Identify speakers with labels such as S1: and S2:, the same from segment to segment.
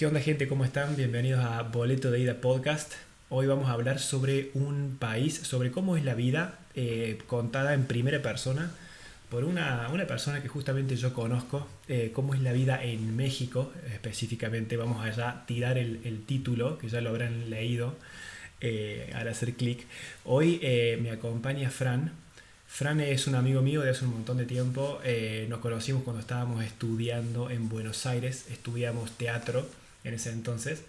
S1: ¿Qué onda gente? ¿Cómo están? Bienvenidos a Boleto de Ida Podcast. Hoy vamos a hablar sobre un país, sobre cómo es la vida eh, contada en primera persona por una, persona que justamente yo conozco, eh, cómo es la vida en México específicamente. Vamos a tirar el, título, que ya lo habrán leído eh, al hacer clic. Hoy me acompaña Fran. Fran es un amigo mío de hace un montón de tiempo. nos conocimos cuando estábamos estudiando en Buenos Aires, estudiamos teatro en ese entonces.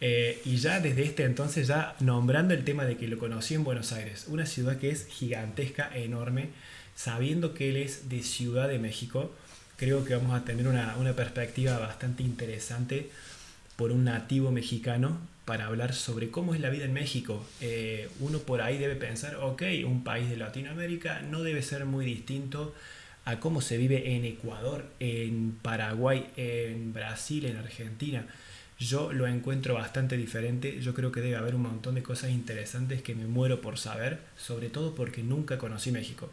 S1: Eh, y ya desde este entonces, ya nombrando el tema de que lo conocí en Buenos Aires, una ciudad que es gigantesca, enorme, sabiendo que él es de Ciudad de México, creo que vamos a tener una, perspectiva bastante interesante por un nativo mexicano para hablar sobre cómo es la vida en México. Eh, uno por ahí debe pensar, ok, un país de Latinoamérica no debe ser muy distinto a cómo se vive en Ecuador, en Paraguay, en Brasil, en Argentina. Yo lo encuentro bastante diferente, yo creo que debe haber un montón de cosas interesantes que me muero por saber, sobre todo porque nunca conocí México.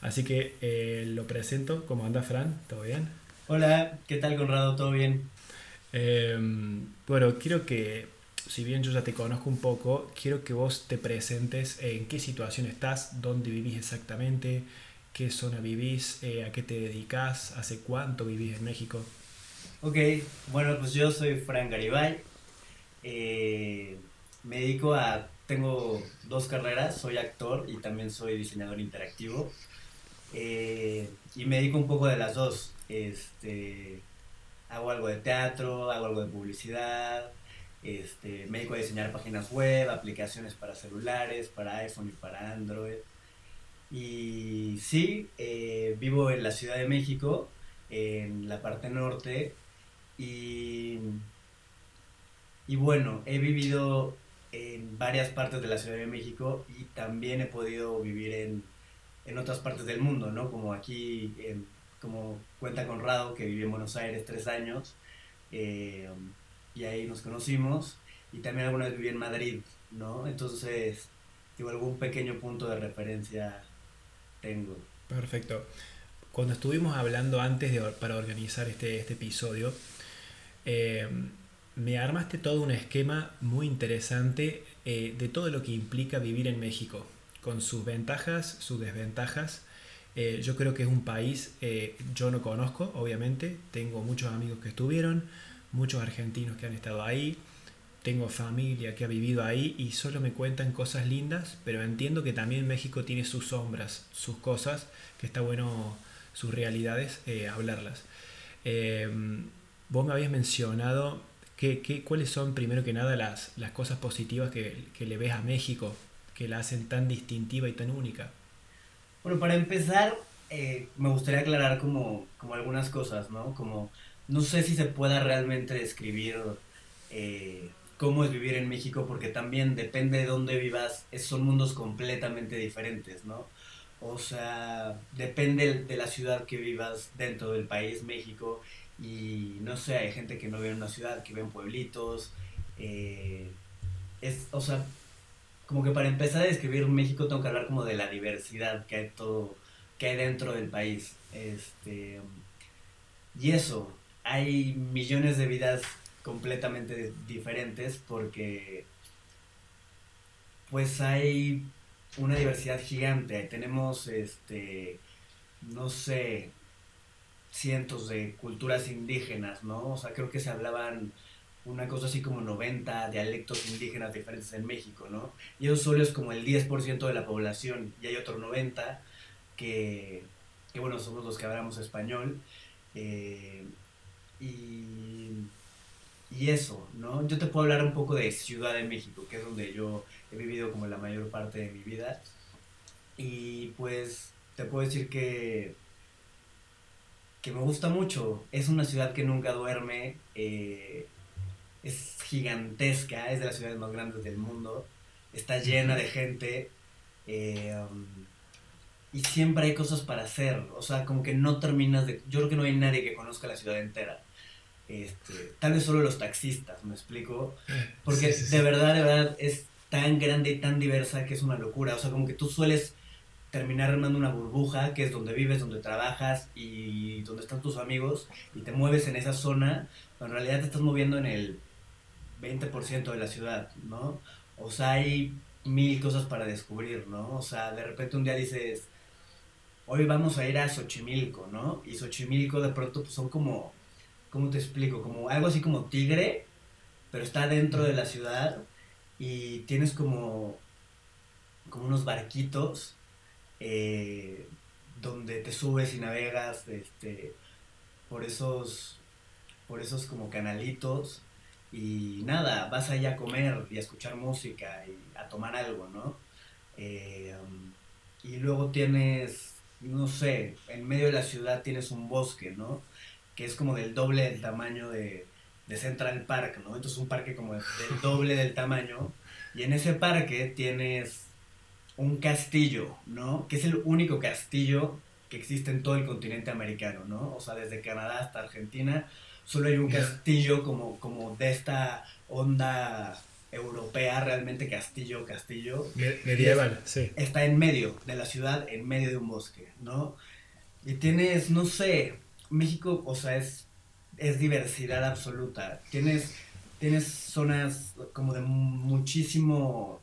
S1: Así que eh, lo presento, ¿cómo anda Fran? ¿Todo bien?
S2: Hola, ¿qué tal Conrado? ¿Todo bien?
S1: Em, bueno, quiero que, si bien yo ya te conozco un poco, quiero que vos te presentes en qué situación estás, dónde vivís exactamente, qué zona vivís, eh, a qué te dedicas, hace cuánto vivís en México.
S2: Ok, bueno, pues yo soy Fran Garibay. Eh, me dedico a. Tengo dos carreras, soy actor y también soy diseñador interactivo. Eh, y me dedico un poco de las dos. Este, hago algo de teatro, hago algo de publicidad. Este, me dedico a diseñar páginas web, aplicaciones para celulares, para iPhone y para Android. Y sí, eh, vivo en la Ciudad de México, en la parte norte, y, y bueno, he vivido en varias partes de la Ciudad de México y también he podido vivir en, en otras partes del mundo, ¿no? Como aquí, como cuenta Conrado, que vivió en Buenos Aires tres años, eh, y ahí nos conocimos, y también alguna vez viví en Madrid, ¿no? Entonces, tengo algún pequeño punto de referencia
S1: Perfecto. Cuando estuvimos hablando antes de, para organizar este, este episodio, eh, me armaste todo un esquema muy interesante eh, de todo lo que implica vivir en México, con sus ventajas, sus desventajas. Eh, yo creo que es un país, yo no conozco, obviamente, tengo muchos amigos que estuvieron, muchos argentinos que han estado ahí, tengo familia que ha vivido ahí y solo me cuentan cosas lindas, pero entiendo que también México tiene sus sombras, sus cosas, que está bueno, sus realidades, hablarlas. Vos me habías mencionado que, cuáles son, primero que nada, las, las cosas positivas que, le ves a México, que la hacen tan distintiva y tan única.
S2: Bueno, para empezar, eh, me gustaría aclarar como, como algunas cosas, ¿no? Como, no sé si se pueda realmente describir eh, cómo es vivir en México, porque también depende de dónde vivas, son mundos completamente diferentes, ¿no? O sea, depende de la ciudad que vivas dentro del país, México, y no sé, hay gente que no vive en una ciudad, que vive en pueblitos. Eh, es, o sea, como que para empezar a describir México tengo que hablar como de la diversidad que hay todo, que hay dentro del país. Este, y eso, hay millones de vidas completamente diferentes porque pues hay una diversidad gigante. Tenemos este no sé, cientos de culturas indígenas, ¿no? O sea, creo que se hablaban una cosa así como 90 dialectos indígenas diferentes en México, ¿no? Y eso solo es como el 10% de la población, y hay otro 90 que, que bueno, somos los que hablamos español. Eh, y, y eso, ¿no? Yo te puedo hablar un poco de Ciudad de México, que es donde yo he vivido como la mayor parte de mi vida. Y pues te puedo decir que que me gusta mucho. Es una ciudad que nunca duerme, eh, es gigantesca, es de las ciudades más grandes del mundo, está llena de gente eh, um, y siempre hay cosas para hacer. O sea, como que no terminas de... Yo creo que no hay nadie que conozca la ciudad entera. Este, tal vez solo los taxistas, me explico. Porque de verdad, de verdad es tan grande y tan diversa que es una locura. O sea, como que tú sueles terminar armando una burbuja, que es donde vives, donde trabajas y donde están tus amigos, y te mueves en esa zona, pero en realidad te estás moviendo en el 20% de la ciudad, ¿no? O sea, hay mil cosas para descubrir, ¿no? O sea, de repente un día dices, hoy vamos a ir a Xochimilco, ¿no? Y Xochimilco de pronto pues, son como, ¿cómo te explico? Como algo así como tigre, pero está dentro de la ciudad y tienes como, como unos barquitos eh, donde te subes y navegas este, por esos por esos como canalitos y nada, vas allá a comer y a escuchar música y a tomar algo, ¿no? Eh, y luego tienes, no sé, en medio de la ciudad tienes un bosque, ¿no? Que es como del doble del tamaño de, de Central Park, ¿no? Entonces un parque como del doble del tamaño. Y en ese parque tienes un castillo, ¿no? Que es el único castillo que existe en todo el continente americano, ¿no? O sea, desde Canadá hasta Argentina, solo hay un castillo como, como de esta onda europea, realmente castillo, castillo.
S1: medieval, sí.
S2: Está en medio de la ciudad, en medio de un bosque, ¿no? Y tienes, no sé, México, o sea, es, es diversidad absoluta. Tienes, tienes zonas como de muchísimo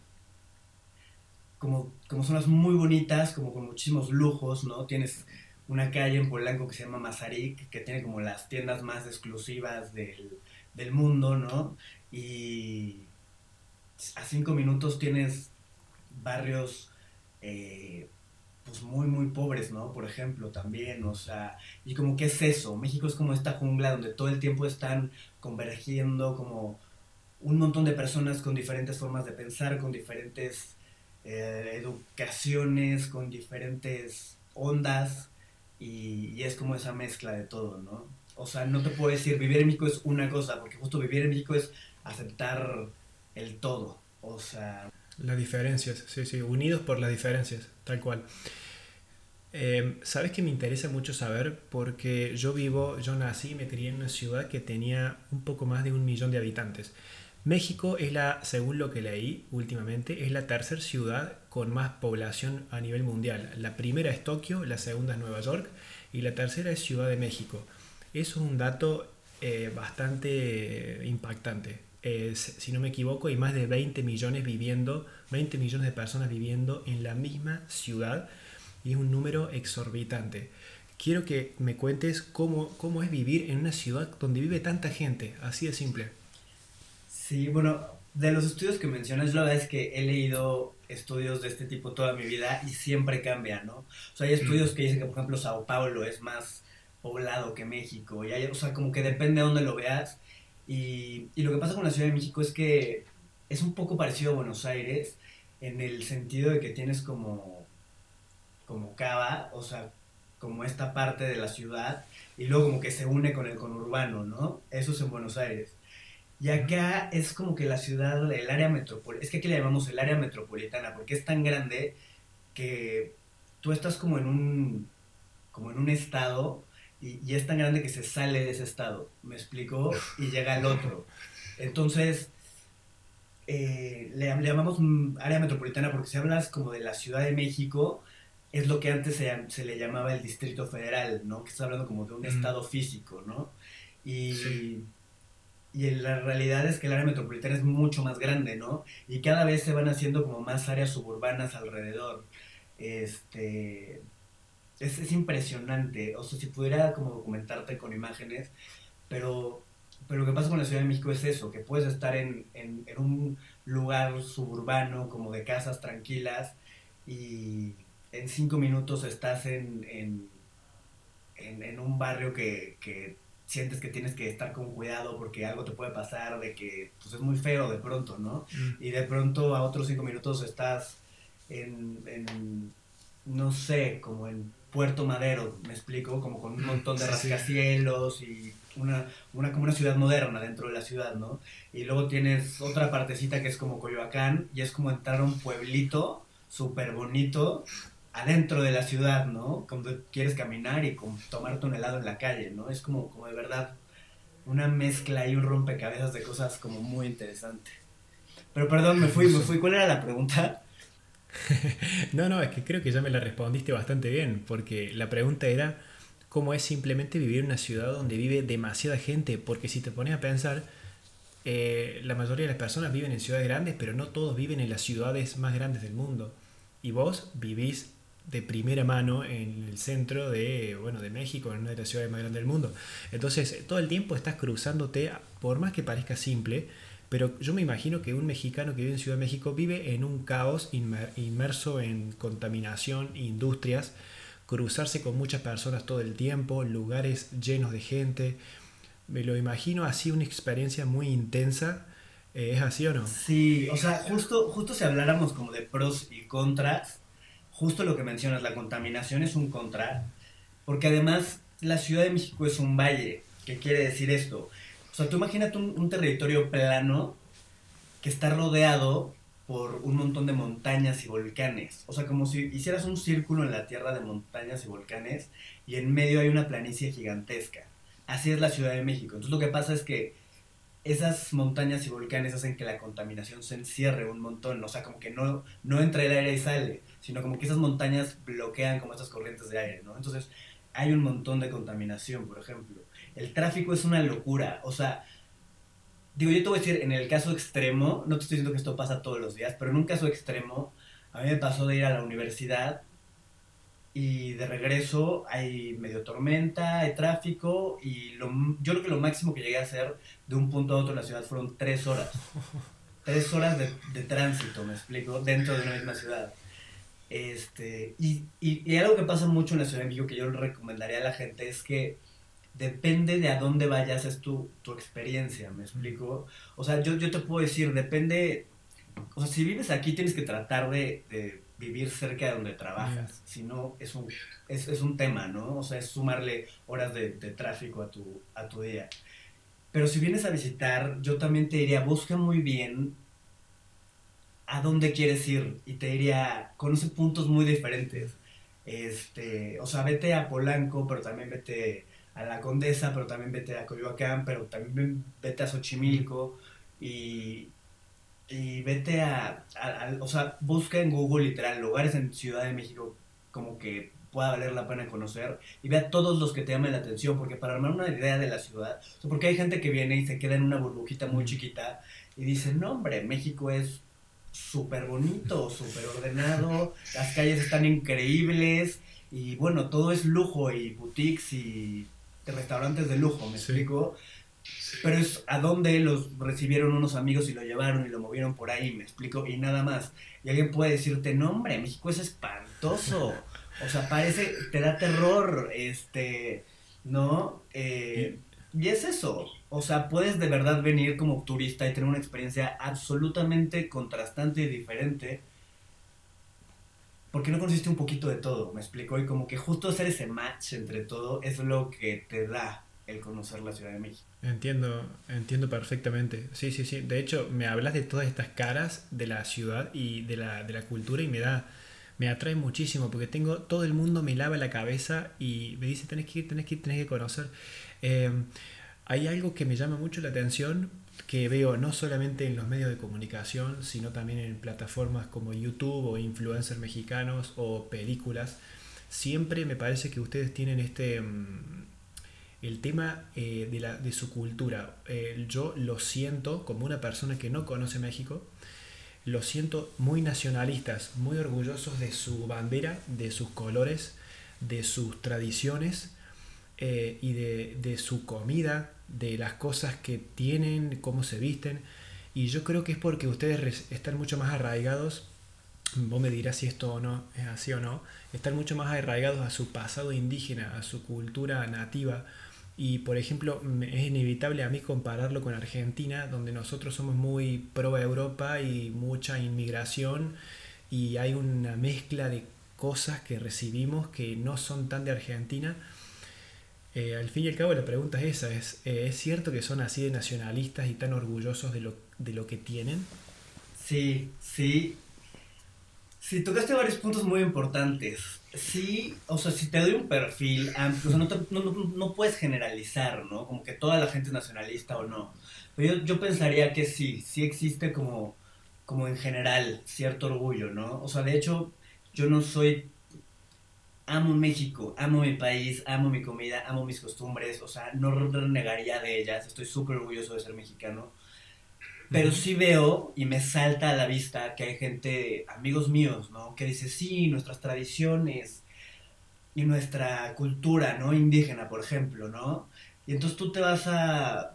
S2: como, como zonas muy bonitas, como con muchísimos lujos, ¿no? Tienes una calle en Polanco que se llama Mazarik, que tiene como las tiendas más exclusivas del, del mundo, ¿no? Y a cinco minutos tienes barrios eh, pues muy muy pobres, ¿no? Por ejemplo, también, o sea, y como que es eso, México es como esta jungla donde todo el tiempo están convergiendo como un montón de personas con diferentes formas de pensar, con diferentes eh, educaciones, con diferentes ondas y, es como esa mezcla de todo, ¿no? O sea, no te puedo decir vivir en México es una cosa, porque justo vivir en México es aceptar el todo, o sea...
S1: Las diferencias, sí, sí, unidos por las diferencias, tal cual. Eh, Sabes que me interesa mucho saber porque yo vivo, yo nací y me crié en una ciudad que tenía un poco más de un millón de habitantes. México es la, según lo que leí últimamente, es la tercera ciudad con más población a nivel mundial. La primera es Tokio, la segunda es Nueva York y la tercera es Ciudad de México. Eso es un dato eh, bastante impactante. Si no me equivoco, hay más de 20 millones viviendo, 20 millones de personas viviendo en la misma ciudad y es un número exorbitante. Quiero que me cuentes cómo, cómo es vivir en una ciudad donde vive tanta gente, así de simple.
S2: Sí, bueno, de los estudios que mencionas, la verdad es que he leído estudios de este tipo toda mi vida y siempre cambia, ¿no? O sea, hay estudios que dicen que, por ejemplo, Sao Paulo es más poblado que México, y hay, o sea, como que depende de dónde lo veas. Y, y lo que pasa con la Ciudad de México es que es un poco parecido a Buenos Aires en el sentido de que tienes como, como Cava, o sea, como esta parte de la ciudad, y luego como que se une con el conurbano, ¿no? Eso es en Buenos Aires. Y acá es como que la ciudad, el área metropolitana, es que aquí le llamamos el área metropolitana, porque es tan grande que tú estás como en un, como en un estado y, es tan grande que se sale de ese estado, me explico, y llega al otro. Entonces, eh, le, llamamos área metropolitana porque si hablas como de la Ciudad de México, es lo que antes se, le llamaba el Distrito Federal, ¿no? Que está hablando como de un estado físico, ¿no? Y y la realidad es que el área metropolitana es mucho más grande, ¿no? Y cada vez se van haciendo como más áreas suburbanas alrededor. Este, es, impresionante, o sea, si pudiera como documentarte con imágenes, pero, pero lo que pasa con la Ciudad de México es eso, que puedes estar en, en, un lugar suburbano, como de casas tranquilas, y en cinco minutos estás en, en, en un barrio que, que sientes que tienes que estar con cuidado porque algo te puede pasar, de que pues, es muy feo de pronto, ¿no? Mm. Y de pronto a otros cinco minutos estás en, no sé, como en Puerto Madero, me explico, como con un montón de rascacielos y una, una, como una ciudad moderna dentro de la ciudad, ¿no? Y luego tienes otra partecita que es como Coyoacán y es como entrar a un pueblito súper bonito adentro de la ciudad, ¿no? Cuando quieres caminar y tomarte un helado en la calle, ¿no? Es como, como de verdad una mezcla y un rompecabezas de cosas como muy interesante. Pero perdón, me fui, me fui. ¿Cuál era la pregunta?
S1: no, no, es que creo que ya me la respondiste bastante bien, porque la pregunta era cómo es simplemente vivir en una ciudad donde vive demasiada gente, porque si te pones a pensar, eh, la mayoría de las personas viven en ciudades grandes, pero no todos viven en las ciudades más grandes del mundo. Y vos vivís de primera mano en el centro de, bueno, de México, en una de las ciudades más grandes del mundo. Entonces, todo el tiempo estás cruzándote, por más que parezca simple, pero yo me imagino que un mexicano que vive en Ciudad de México vive en un caos inmerso en contaminación, industrias, cruzarse con muchas personas todo el tiempo, lugares llenos de gente. Me lo imagino así una experiencia muy intensa. Eh, ¿Es así o no?
S2: Sí, o sea, justo, justo si habláramos como de pros y contras, justo lo que mencionas, la contaminación es un contra, porque además la Ciudad de México es un valle. ¿Qué quiere decir esto? O sea, tú imagínate un, territorio plano que está rodeado por un montón de montañas y volcanes. O sea, como si hicieras un círculo en la tierra de montañas y volcanes y en medio hay una planicie gigantesca. Así es la Ciudad de México. Entonces lo que pasa es que esas montañas y volcanes hacen que la contaminación se encierre un montón. O sea, como que no, no entra el aire y sale, sino como que esas montañas bloquean como estas corrientes de aire. Entonces hay un montón de contaminación, por ejemplo el tráfico es una locura. O sea, digo, yo te voy a decir, en el caso extremo, no te estoy diciendo que esto pasa todos los días, pero en un caso extremo, a mí me pasó de ir a la universidad y de regreso hay medio tormenta, hay tráfico y lo, yo creo que lo máximo que llegué a hacer de un punto a otro en la ciudad fueron tres horas. Tres horas de, de tránsito, me explico, dentro de una misma ciudad. Este, y, y, y, algo que pasa mucho en la Ciudad de México que yo le recomendaría a la gente es que depende de a dónde vayas, es tu, tu experiencia, ¿me explico? O sea, yo, yo te puedo decir, depende, o sea, si vives aquí tienes que tratar de, de vivir cerca de donde trabajas, si no es un, es, es, un tema, ¿no? O sea, es sumarle horas de, de, tráfico a tu, a tu día. Pero si vienes a visitar, yo también te diría, busca muy bien a dónde quieres ir y te diría, conoce puntos muy diferentes. Este, o sea, vete a Polanco, pero también vete a la Condesa, pero también vete a Coyoacán, pero también vete a Xochimilco y, y vete a, o sea, busca en Google literal lugares en Ciudad de México como que pueda valer la pena conocer y vea todos los que te llamen la atención, porque para armar una idea de la ciudad, porque hay gente que viene y se queda en una burbujita muy chiquita y dice, no hombre, México es súper bonito, súper ordenado, las calles están increíbles y bueno, todo es lujo y boutiques y de restaurantes de lujo, ¿me explico? Pero es a dónde los recibieron unos amigos y lo llevaron y lo movieron por ahí, me explico, y nada más. Y alguien puede decirte, no hombre, México es espantoso. O sea, parece, te da terror, este, ¿no? Eh, y es eso. O sea, puedes de verdad venir como turista y tener una experiencia absolutamente contrastante y diferente porque no consiste un poquito de todo, me explico, y como que justo hacer ese match entre todo es lo que te da el conocer la Ciudad de México.
S1: Entiendo, entiendo perfectamente. Sí, sí, sí. De hecho, me hablas de todas estas caras de la ciudad y de la, de la cultura y me da, me atrae muchísimo porque tengo, todo el mundo me lava la cabeza y me dice, tenés que ir, tenés que ir, tenés que conocer. Eh, hay algo que me llama mucho la atención que veo no solamente en los medios de comunicación, sino también en plataformas como YouTube o influencers mexicanos o películas, siempre me parece que ustedes tienen este mm, el tema eh, de, la, de, su cultura. Eh, yo lo siento como una persona que no conoce México, lo siento muy nacionalistas, muy orgullosos de su bandera, de sus colores, de sus tradiciones eh, y de, de su comida, de las cosas que tienen, cómo se visten. Y yo creo que es porque ustedes están mucho más arraigados, vos me dirás si esto no es así o no, están mucho más arraigados a su pasado indígena, a su cultura nativa. Y por ejemplo, es inevitable a mí compararlo con Argentina, donde nosotros somos muy pro Europa y mucha inmigración y hay una mezcla de cosas que recibimos que no son tan de Argentina eh, al fin y al cabo la pregunta es esa, ¿es, eh, ¿es cierto que son así de nacionalistas y tan orgullosos de lo, de lo que tienen?
S2: Sí, sí. Sí, tocaste varios puntos muy importantes. Sí, o sea, si te doy un perfil amplio, o sea, no, no, no, puedes generalizar, ¿no? Como que toda la gente es nacionalista o no. Pero yo, yo pensaría que sí, sí existe como como en general, cierto orgullo, ¿no? O sea, de hecho, yo no soy amo México, amo mi país, amo mi comida, amo mis costumbres, o sea, no renegaría de ellas, estoy súper orgulloso de ser mexicano. Pero sí veo y me salta a la vista que hay gente, amigos míos, ¿no? Que dice, sí, nuestras tradiciones y nuestra cultura, ¿no? Indígena, por ejemplo, ¿no? Y entonces tú te vas a,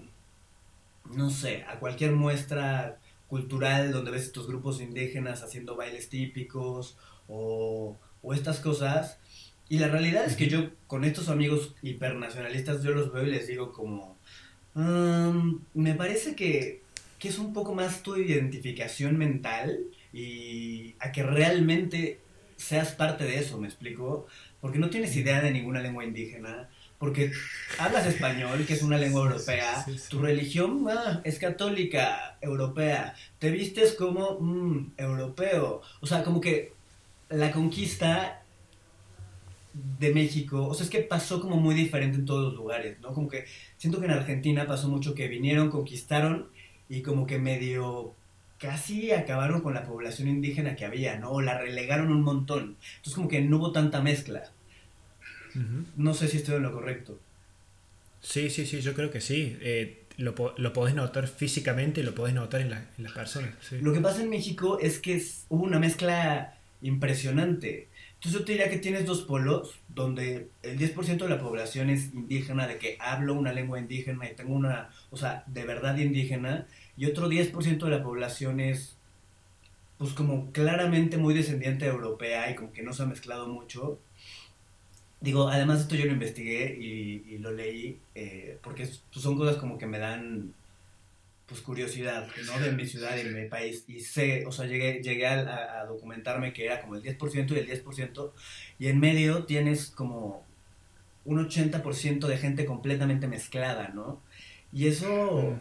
S2: no sé, a cualquier muestra cultural donde ves estos grupos indígenas haciendo bailes típicos o, o estas cosas y la realidad es que yo con estos amigos hipernacionalistas yo los veo y les digo como, me parece que, que, es un poco más tu identificación mental y a que realmente seas parte de eso, ¿me explico? Porque no tienes idea de ninguna lengua indígena, porque hablas español, que es una lengua europea, tu religión ah, es católica, europea, te vistes como mm, europeo, o sea, como que la conquista de México, o sea, es que pasó como muy diferente en todos los lugares, ¿no? Como que siento que en Argentina pasó mucho que vinieron, conquistaron y como que medio casi acabaron con la población indígena que había, ¿no? O la relegaron un montón. Entonces como que no hubo tanta mezcla. No sé si estoy en lo correcto.
S1: Sí, sí, sí, yo creo que sí. Eh, lo, lo, podés notar físicamente y lo podés notar en, en las personas.
S2: Lo que pasa en México es que hubo una mezcla impresionante. Entonces yo te diría que tienes dos polos, donde el 10% de la población es indígena, de que hablo una lengua indígena y tengo una, o sea, de verdad indígena, y otro 10% de la población es, pues como claramente muy descendiente europea y como que no se ha mezclado mucho. Digo, además esto yo lo investigué y, lo leí, eh, porque pues, son cosas como que me dan pues curiosidad, ¿no? De mi ciudad y de mi país. Y sé, o sea, llegué, llegué a, documentarme que era como el 10% y el 10%. Y en medio tienes como un 80% de gente completamente mezclada, ¿no? Y eso,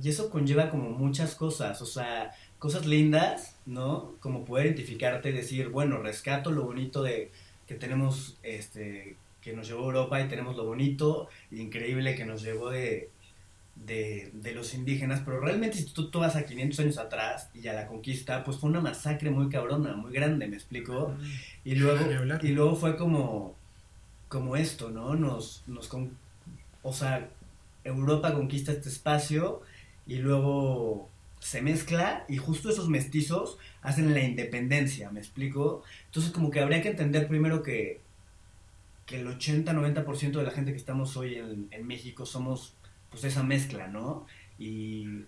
S2: y eso conlleva como muchas cosas, o sea, cosas lindas, ¿no? Como poder identificarte y decir, bueno, rescato lo bonito de que tenemos, este, que nos llevó Europa y tenemos lo bonito, increíble que nos llevó de, de, de, los indígenas, pero realmente si tú, tú vas a 500 años atrás y a la conquista, pues fue una masacre muy cabrona, muy grande, ¿me explico? Y luego, y luego fue como, como esto, ¿no? Nos, nos o sea, Europa conquista este espacio y luego se mezcla y justo esos mestizos hacen la independencia, ¿me explico? Entonces como que habría que entender primero que, que el 80-90% de la gente que estamos hoy en, en México somos pues esa mezcla, ¿no? Y,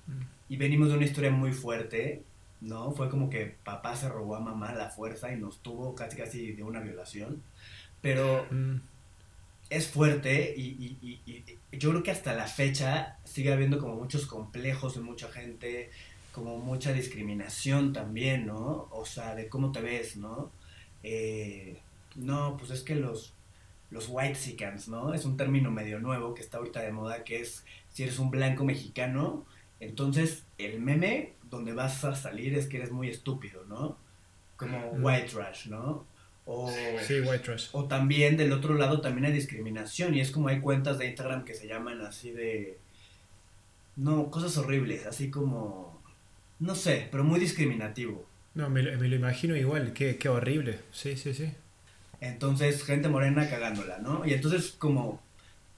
S2: y, venimos de una historia muy fuerte, ¿no? Fue como que papá se robó a mamá la fuerza y nos tuvo casi casi de una violación, pero mm. es fuerte y, y, y, yo creo que hasta la fecha sigue habiendo como muchos complejos en mucha gente, como mucha discriminación también, ¿no? O sea, de cómo te ves, ¿no? Eh, no, pues es que los los white sicans, ¿no? Es un término medio nuevo que está ahorita de moda, que es si eres un blanco mexicano, entonces el meme donde vas a salir es que eres muy estúpido, ¿no? Como white trash, ¿no? O,
S1: sí, white trash.
S2: O también del otro lado también hay discriminación y es como hay cuentas de Instagram que se llaman así de... No, cosas horribles, así como... No sé, pero muy discriminativo.
S1: No, me lo, me lo imagino igual, qué, qué horrible. Sí, sí, sí.
S2: Entonces, gente morena cagándola, ¿no? Y entonces, como,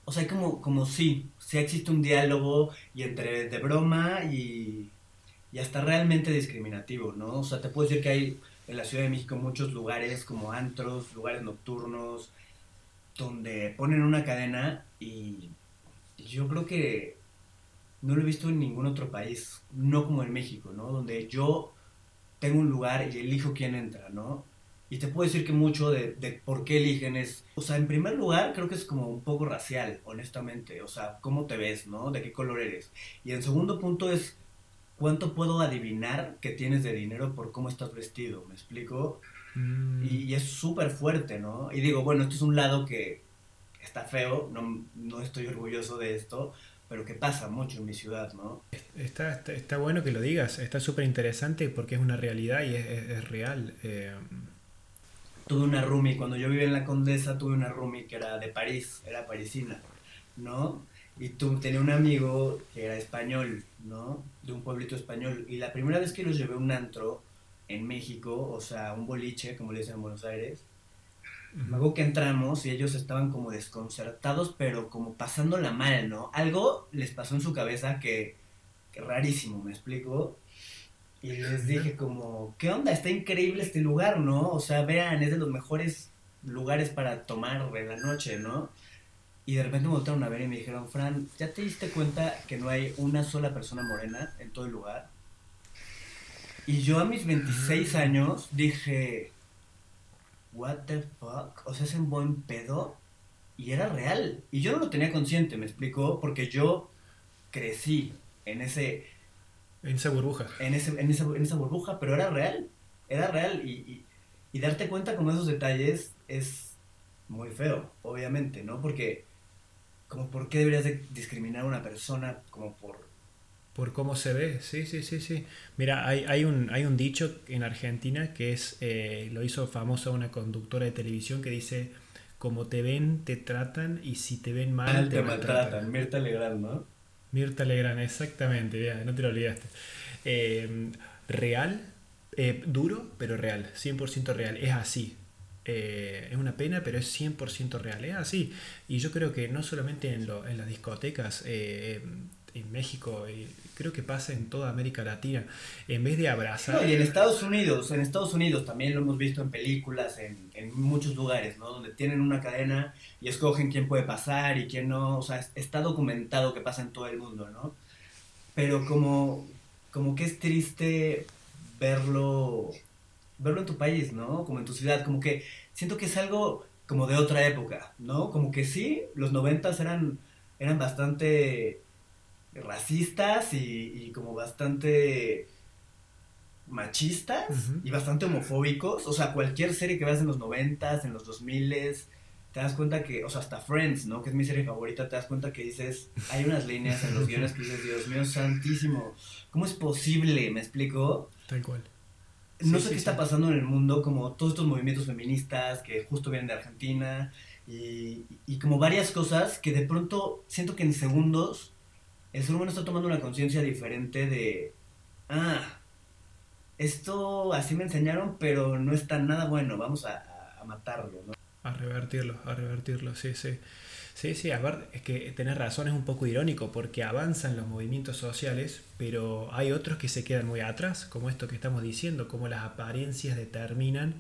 S2: o sea, como, como sí, sí existe un diálogo y entre de broma y, y hasta realmente discriminativo, ¿no? O sea, te puedo decir que hay en la Ciudad de México muchos lugares como antros, lugares nocturnos, donde ponen una cadena y yo creo que no lo he visto en ningún otro país, no como en México, ¿no? Donde yo tengo un lugar y elijo quién entra, ¿no? Y te puedo decir que mucho de, de, por qué eligen es, o sea, en primer lugar creo que es como un poco racial, honestamente, o sea, cómo te ves, ¿no? De qué color eres. Y en segundo punto es cuánto puedo adivinar que tienes de dinero por cómo estás vestido, ¿me explico? Mm. Y, es súper fuerte, ¿no? Y digo, bueno, esto es un lado que está feo, no, no estoy orgulloso de esto, pero que pasa mucho en mi ciudad, ¿no?
S1: Está, está, está bueno que lo digas, está súper interesante porque es una realidad y es, es, es real. Eh,
S2: tuve una roomie, cuando yo vivía en la Condesa tuve una roomie que era de París, era parisina, ¿no? Y tú tenía un amigo que era español, ¿no? De un pueblito español. Y la primera vez que los llevé a un antro en México, o sea, un boliche, como le dicen en Buenos Aires, acuerdo que entramos y ellos estaban como desconcertados, pero como pasándola mal, ¿no? Algo les pasó en su cabeza que, que rarísimo, ¿me explico? Y les dije como, ¿qué onda? Está increíble este lugar, ¿no? O sea, vean, es de los mejores lugares para tomar en la noche, ¿no? Y de repente me voltearon a ver y me dijeron, Fran, ¿ya te diste cuenta que no hay una sola persona morena en todo el lugar? Y yo a mis 26 años dije, what the fuck? O sea, es un buen pedo. Y era real. Y yo no lo tenía consciente, me explicó, porque yo crecí en ese...
S1: En esa burbuja.
S2: En, ese, en, esa, en esa burbuja, pero era real. Era real. Y, y, y darte cuenta con esos detalles es muy feo, obviamente, ¿no? Porque, como, ¿por qué deberías de discriminar a una persona como por
S1: por cómo se ve, sí, sí, sí, sí. Mira, hay, hay, un, hay un dicho en Argentina que es, eh, lo hizo famosa una conductora de televisión que dice, como te ven, te tratan y si te ven mal,
S2: te, maltratan. Mirta Legrand, ¿no?
S1: Mirta Legrand, exactamente, no te lo olvidaste. Eh, real, eh, duro, pero real, 100% real, es así. es una pena, pero es 100% real, es así. Y yo creo que no solamente en, lo, en las discotecas, en México creo que pasa en toda América Latina, en vez de abrazar...
S2: y en Estados Unidos, en Estados Unidos también lo hemos visto en películas, en, en, muchos lugares, ¿no? Donde tienen una cadena y escogen quién puede pasar y quién no, o sea, está documentado que pasa en todo el mundo, ¿no? Pero como, como que es triste verlo, verlo en tu país, ¿no? Como en tu ciudad, como que siento que es algo como de otra época, ¿no? Como que sí, los noventas eran, eran bastante racistas y, como bastante machistas y bastante homofóbicos. O sea, cualquier serie que veas en los noventas, en los dos miles, te das cuenta que, o sea, hasta Friends, ¿no? Que es mi serie favorita, te das cuenta que dices, hay unas líneas en los guiones que dices, Dios mío, santísimo, ¿cómo es posible? ¿Me explico?
S1: Tal cual.
S2: No sé qué está pasando en el mundo, como todos estos movimientos feministas que justo vienen de Argentina y, y como varias cosas que de pronto siento que en segundos el ser humano está tomando una conciencia diferente de, ah, esto así me enseñaron, pero no está nada bueno, vamos a, matarlo, ¿no?
S1: A revertirlo, a revertirlo, sí, sí. Sí, sí, a ver, es que tener razón es un poco irónico porque avanzan los movimientos sociales, pero hay otros que se quedan muy atrás, como esto que estamos diciendo, como las apariencias determinan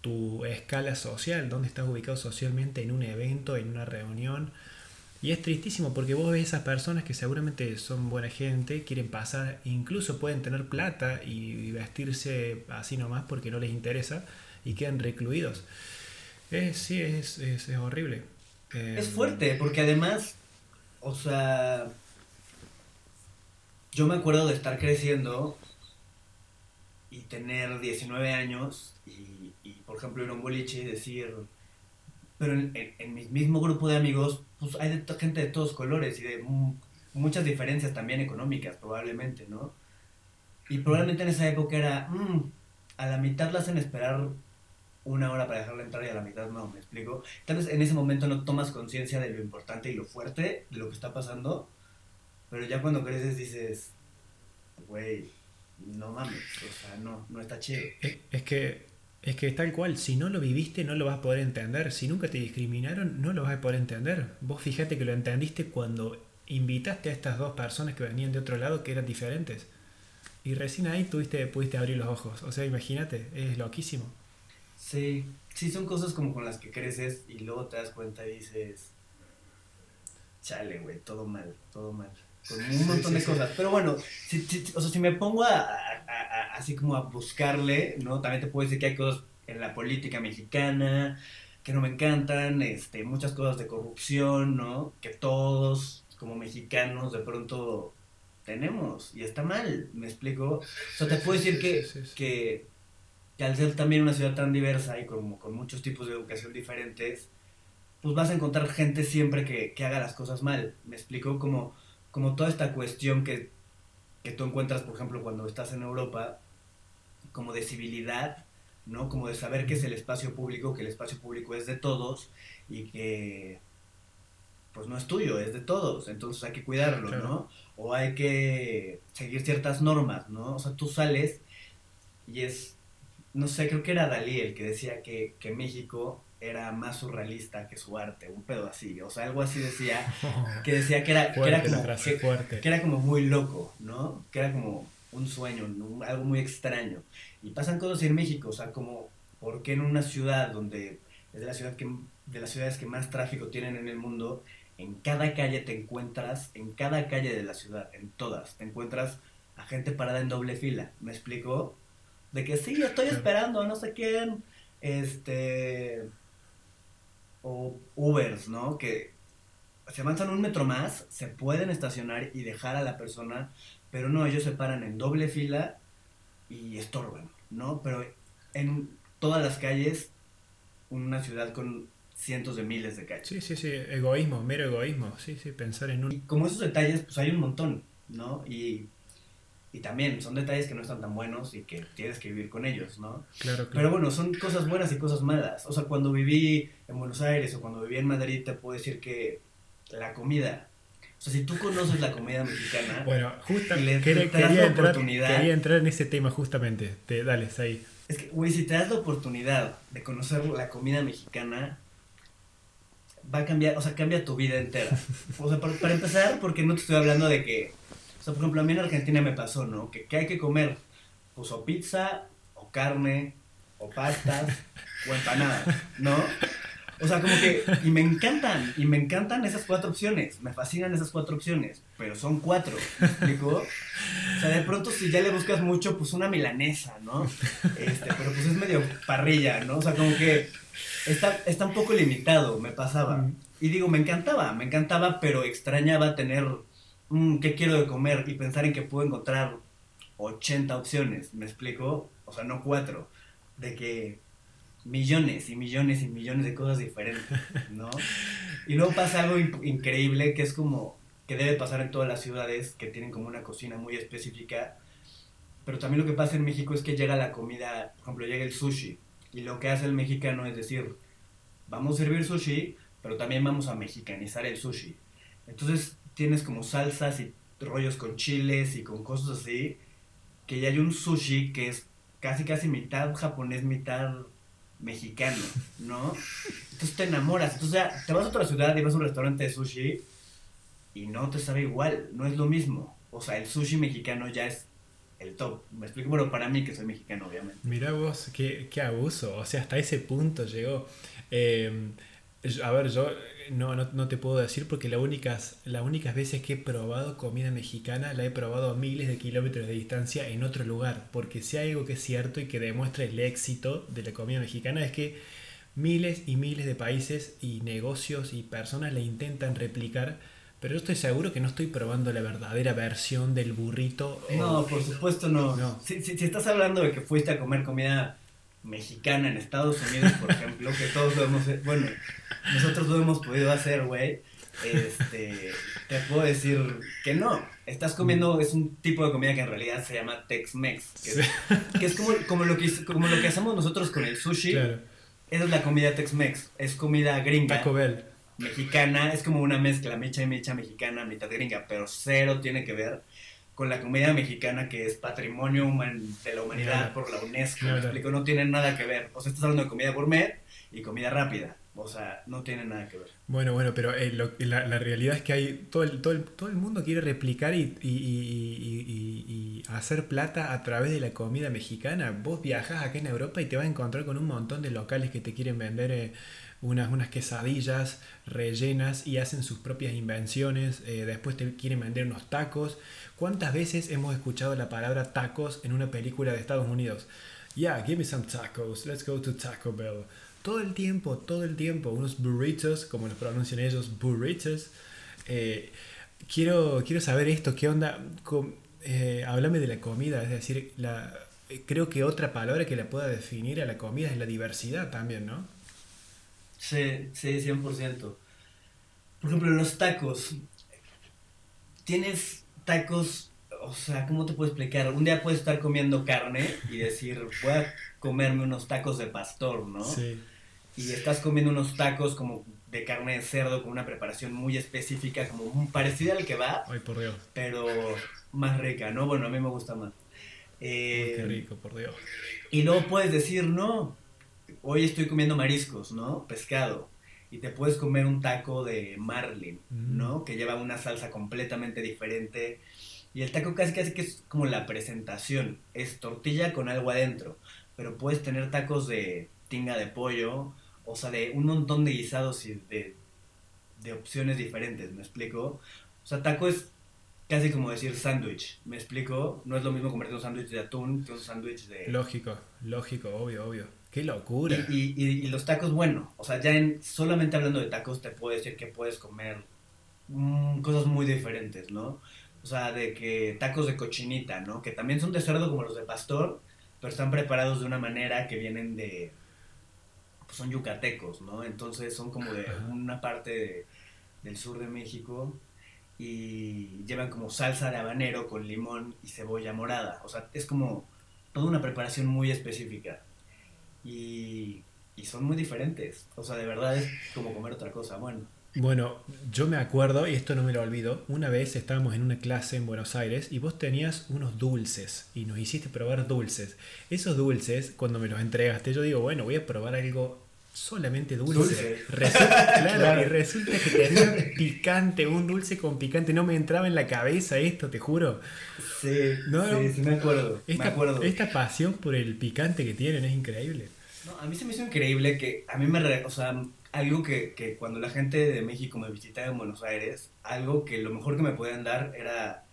S1: tu escala social, dónde estás ubicado socialmente en un evento, en una reunión, y es tristísimo porque vos ves esas personas que seguramente son buena gente, quieren pasar, incluso pueden tener plata y vestirse así nomás porque no les interesa y quedan recluidos. sí, es, es, horrible.
S2: es fuerte porque además, o sea, yo me acuerdo de estar creciendo y tener 19 años y, y por ejemplo, ir a un boliche y decir, pero en, en, mi mismo grupo de amigos, pues hay de gente de todos colores y de muchas diferencias también económicas, probablemente, ¿no? Y probablemente en esa época era, mmm, a la mitad la hacen esperar una hora para dejarla entrar y a la mitad no, ¿me explico? Tal vez en ese momento no tomas conciencia de lo importante y lo fuerte de lo que está pasando, pero ya cuando creces dices, güey, no mames, o sea, no, no está chido.
S1: Es que es que tal cual, si no lo viviste no lo vas a poder entender. Si nunca te discriminaron no lo vas a poder entender. Vos fíjate que lo entendiste cuando invitaste a estas dos personas que venían de otro lado que eran diferentes. Y recién ahí tuviste, pudiste abrir los ojos. O sea, imagínate, es loquísimo.
S2: Sí, sí, son cosas como con las que creces y luego te das cuenta y dices, chale, güey, todo mal, todo mal. Con un montón de cosas. Pero bueno, si, o sea, si me pongo a, así como a buscarle, ¿no? También te puedo decir que hay cosas en la política mexicana que no me encantan, este, muchas cosas de corrupción, ¿no? Que todos como mexicanos de pronto tenemos y está mal, ¿me explico? O sea, te puedo decir que, que, al ser también una ciudad tan diversa y como con muchos tipos de educación diferentes, pues vas a encontrar gente siempre que, que haga las cosas mal, ¿me explico? Como, como toda esta cuestión que, que tú encuentras, por ejemplo, cuando estás en Europa, como de civilidad, ¿no? Como de saber que es el espacio público, que el espacio público es de todos y que pues no es tuyo, es de todos, entonces hay que cuidarlo, ¿no? O hay que seguir ciertas normas, ¿no? O sea, tú sales y es, no sé, creo que era Dalí el que decía que, que México era más surrealista que su arte, un pedo así, o sea, algo así decía, que decía que era, que, era como, que, era como muy loco, ¿no? Que era como un sueño, algo muy extraño. Y pasan cosas en México, o sea, como, ¿por qué en una ciudad donde es de, la ciudad que, de las ciudades que más tráfico tienen en el mundo, en cada calle te encuentras, en cada calle de la ciudad, en todas, te encuentras a gente parada en doble fila, ¿me explico? De que sí, estoy esperando a no sé quién, este, o Ubers, ¿no? Que se avanzan un metro más, se pueden estacionar y dejar a la persona, pero no, ellos se paran en doble fila y estorban, ¿no? Pero en todas las calles, una ciudad con cientos de miles de calles.
S1: Sí, sí, sí, egoísmo, mero egoísmo, sí, sí, pensar en un...
S2: Y como esos detalles, pues hay un montón, ¿no? Y, y también son detalles que no están tan buenos y que tienes que vivir con ellos, ¿no? Claro, claro. Pero bueno, son cosas buenas y cosas malas. O sea, cuando viví en Buenos Aires o cuando viví en Madrid, te puedo decir que la comida o sea, si tú conoces la comida mexicana.
S1: Bueno, justamente. Quería, quería, entrar, quería entrar en ese tema justamente. Te, dale, ahí.
S2: Es que, güey, si te das la oportunidad de conocer la comida mexicana, va a cambiar, o sea, cambia tu vida entera. O sea, para, empezar, porque no te estoy hablando de que, sea, por ejemplo, a mí en Argentina me pasó, ¿no? Que, ¿qué hay que comer? Pues o pizza, o carne, o pastas, o empanadas, ¿no? O sea, como que, y me encantan, y me encantan esas cuatro opciones, me fascinan esas cuatro opciones, pero son cuatro, ¿me explico? O sea, de pronto si ya le buscas mucho, pues una milanesa, ¿no? Este, pero pues es medio parrilla, ¿no? O sea, como que está, está un poco limitado, me pasaba. Y digo, me encantaba, me encantaba, pero extrañaba tener, mm, ¿qué quiero de comer? Y pensar en que puedo encontrar 80 opciones, ¿me explico? O sea, no cuatro. De que millones y millones y millones de cosas diferentes, ¿no? Y luego pasa algo increíble que es como que debe pasar en todas las ciudades que tienen como una cocina muy específica, pero también lo que pasa en México es que llega la comida, por ejemplo, llega el sushi, y lo que hace el mexicano es decir, vamos a servir sushi, pero también vamos a mexicanizar el sushi. Entonces tienes como salsas y rollos con chiles y con cosas así, que ya hay un sushi que es casi casi mitad japonés, mitad mexicano, ¿no? Entonces te enamoras. Entonces ya, te vas a otra ciudad y vas a un restaurante de sushi y no te sabe igual, no es lo mismo. O sea, el sushi mexicano ya es el top. Me explico, bueno, para mí que soy mexicano, obviamente.
S1: Mira vos, qué, qué abuso. O sea, hasta ese punto llegó. Eh, a ver, yo no, no, te puedo decir porque las únicas, las únicas veces que he probado comida mexicana la he probado a miles de kilómetros de distancia en otro lugar. Porque si hay algo que es cierto y que demuestra el éxito de la comida mexicana es que miles y miles de países y negocios y personas la intentan replicar. Pero yo estoy seguro que no estoy probando la verdadera versión del burrito.
S2: No, por supuesto no. no. Si, si, si estás hablando de que fuiste a comer comida mexicana en Estados Unidos, por ejemplo, que todos lo hemos, bueno, nosotros lo hemos podido hacer, güey, este, te puedo decir que no. Estás comiendo, es un tipo de comida que en realidad se llama Tex-Mex, que, es, como, como, lo que, como lo que hacemos nosotros con el sushi. Esa es la comida Tex-Mex, es comida gringa. Taco Bell. Mexicana, es como una mezcla, mecha y mecha mexicana, mitad gringa, pero cero tiene que ver con la comida mexicana que es patrimonio de la humanidad por la UNESCO. Me explico, no tiene nada que ver. O sea, estás hablando de comida gourmet y comida rápida. O sea, no tiene nada que ver.
S1: Bueno, bueno, pero eh, la, realidad es que hay todo el, todo el, todo el mundo quiere replicar y, y, y, hacer plata a través de la comida mexicana. Vos viajas acá en Europa y te vas a encontrar con un montón de locales que te quieren vender eh, unas, unas quesadillas rellenas y hacen sus propias invenciones. Eh, después te quieren vender unos tacos. ¿Cuántas veces hemos escuchado la palabra tacos en una película de Estados Unidos? Yeah, give me some tacos, let's go to Taco Bell. Todo el tiempo, todo el tiempo, unos burritos, como los pronuncian ellos, burritos. Eh, quiero, quiero saber esto, ¿qué onda? eh, háblame de la comida, es decir, la, creo que otra palabra que la pueda definir a la comida es la diversidad también, ¿no?
S2: Sí, sí, 100%. Por ejemplo, los tacos. Tienes tacos, o sea, ¿cómo te puedo explicar? Un día puedes estar comiendo carne y decir, voy a comerme unos tacos de pastor, ¿no? Sí. y estás comiendo unos tacos como de carne de cerdo con una preparación muy específica, como parecida al que va,
S1: Ay, por Dios.
S2: pero más rica, ¿no? Bueno, a mí me gusta más.
S1: Uy,
S2: Eh,
S1: qué rico, por Dios.
S2: y luego puedes decir, no, hoy estoy comiendo mariscos, ¿no? Pescado. Y te puedes comer un taco de marlin,
S1: Mm.
S2: ¿no? Que lleva una salsa completamente diferente. Y el taco casi casi que es como la presentación. Es tortilla con algo adentro. Pero puedes tener tacos de tinga de pollo. O sea, de un montón de guisados y de, de opciones diferentes, ¿me explico? O sea, taco es casi como decir sándwich, ¿me explico? No es lo mismo comerte un sándwich de atún que un sándwich de...
S1: Lógico, lógico, obvio, obvio. Qué locura.
S2: Y, y- y- los tacos, bueno, o sea, ya en, solamente hablando de tacos te puedo decir que puedes comer mm, cosas muy diferentes, ¿no? O sea, de que tacos de cochinita, ¿no? Que también son de cerdo como los de pastor, pero están preparados de una manera que vienen de... Pues son yucatecos, ¿no? Entonces son como de una parte de- del sur de México y llevan como salsa de habanero con limón y cebolla morada. O sea, es como toda una preparación muy específica. Y, y son muy diferentes. O sea, de verdad es como comer otra cosa. Bueno,
S1: Bueno, yo me acuerdo, y esto no me lo olvido, una vez estábamos en una clase en Buenos Aires y vos tenías unos dulces y nos hiciste probar dulces. Esos dulces, cuando me los entregaste, yo digo, bueno, voy a probar algo solamente dulce.
S2: Dulce.
S1: Resulta, claro,
S2: Claro.
S1: y resulta que tenía picante, un dulce con picante. No me entraba en la cabeza esto, te juro.
S2: Sí,
S1: No,
S2: sí, sí me acuerdo.
S1: Esta,
S2: me acuerdo.
S1: esta pasión por el picante que tienen es increíble.
S2: No, a mí se me hizo increíble que a mí me... re- o sea, algo que, que cuando la gente de México me visitaba en Buenos Aires, algo que lo mejor que me podían dar era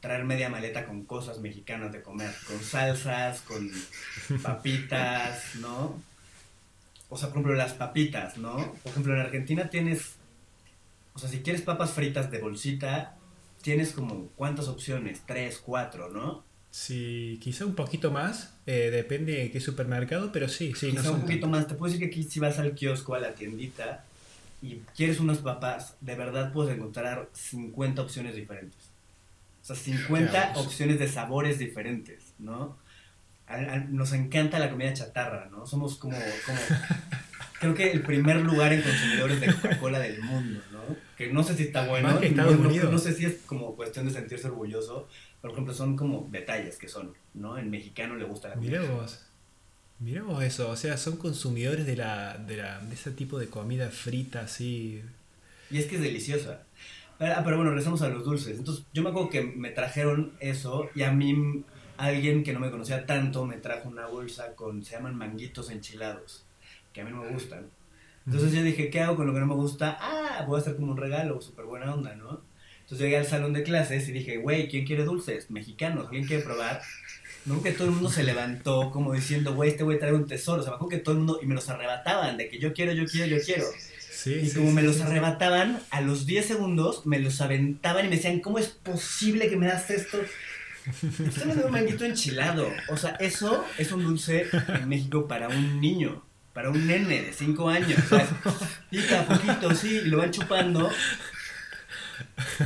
S2: traer media maleta con cosas mexicanas de comer, con salsas, con papitas, ¿no? O sea, por ejemplo, las papitas, ¿no? Por ejemplo, en Argentina tienes, o sea, si quieres papas fritas de bolsita, tienes como, ¿cuántas opciones? Tres, cuatro, ¿no?
S1: Sí, quizá un poquito más, eh, depende de qué supermercado, pero sí, sí,
S2: Quizá
S1: no
S2: un poquito más. Te puedo decir que aquí si vas al kiosco, a la tiendita, y quieres unas papas, de verdad puedes encontrar 50 opciones diferentes. O sea, 50
S1: Claro.
S2: opciones de sabores diferentes, ¿no? Nos encanta la comida chatarra, ¿no? Somos como, como creo que el primer lugar en consumidores de Coca-Cola del mundo, ¿no? Que no sé si está bueno,
S1: Más que
S2: no-
S1: Estados
S2: no,
S1: Unidos.
S2: no sé si es como cuestión de sentirse orgulloso, por ejemplo, son como detalles que son, ¿no? En mexicano le gusta la comida.
S1: Mirá vos. Mirá vos eso, o sea, son consumidores de la, de la, de ese tipo de comida frita así.
S2: Y es que es deliciosa. Ah, pero bueno, regresamos a los dulces. Entonces, yo me acuerdo que me trajeron eso y a mí alguien que no me conocía tanto me trajo una bolsa con, se llaman manguitos enchilados, que a mí no me gustan. Entonces yo dije, ¿qué hago con lo que no me gusta? Ah, voy a hacer como un regalo, súper buena onda, ¿no? Entonces llegué al salón de clases y dije, güey, ¿quién quiere dulces? Mexicanos, ¿quién quiere probar? No que todo el mundo se levantó como diciendo, güey, este güey trae un tesoro. O sea, me que todo el mundo, y me los arrebataban, de que yo quiero, yo quiero, yo quiero.
S1: Sí,
S2: Y
S1: sí,
S2: como
S1: sí,
S2: me los arrebataban, a los 10 segundos me los aventaban y me decían, ¿cómo es posible que me das esto? Estoy me un manguito enchilado. O sea, eso es un dulce en México para un niño, para un nene de 5 años. O sea, pica poquito, sí, y lo van chupando.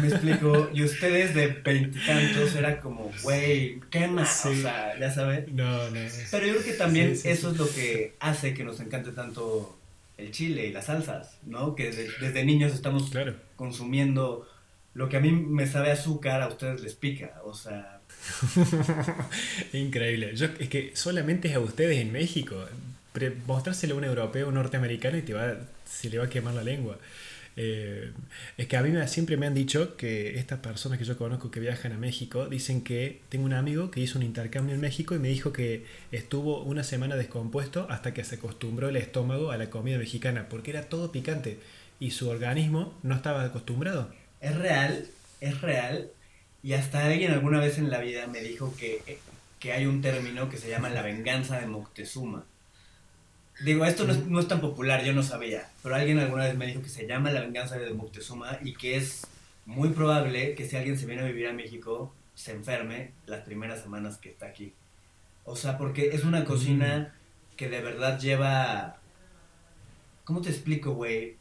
S2: Me explico. Y ustedes de veintitantos era como, güey, quema. O
S1: Sí.
S2: sea, ya sabes.
S1: No, no.
S2: Pero yo creo que también
S1: Sí, sí,
S2: eso es lo que hace que nos encante tanto el chile y las salsas, ¿no? Que desde, desde niños estamos
S1: Claro.
S2: consumiendo lo que a mí me sabe azúcar, a ustedes les pica, o sea,
S1: Increíble. Yo, es que solamente es a ustedes en México. Mostrárselo a un europeo o un norteamericano y te va, se le va a quemar la lengua. Eh, es que a mí me- siempre me han dicho que estas personas que yo conozco que viajan a México dicen que tengo un amigo que hizo un intercambio en México y me dijo que estuvo una semana descompuesto hasta que se acostumbró el estómago a la comida mexicana porque era todo picante y su organismo no estaba acostumbrado.
S2: es real, es real, y hasta alguien alguna vez en la vida me dijo que, que hay un término que se llama la venganza de Moctezuma. Digo, esto no es, no es tan popular, yo no sabía, pero alguien alguna vez me dijo que se llama la venganza de Moctezuma y que es muy probable que si alguien se viene a vivir a México se enferme las primeras semanas que está aquí. O sea, porque es una cocina que de verdad lleva... ¿Cómo te explico, güey?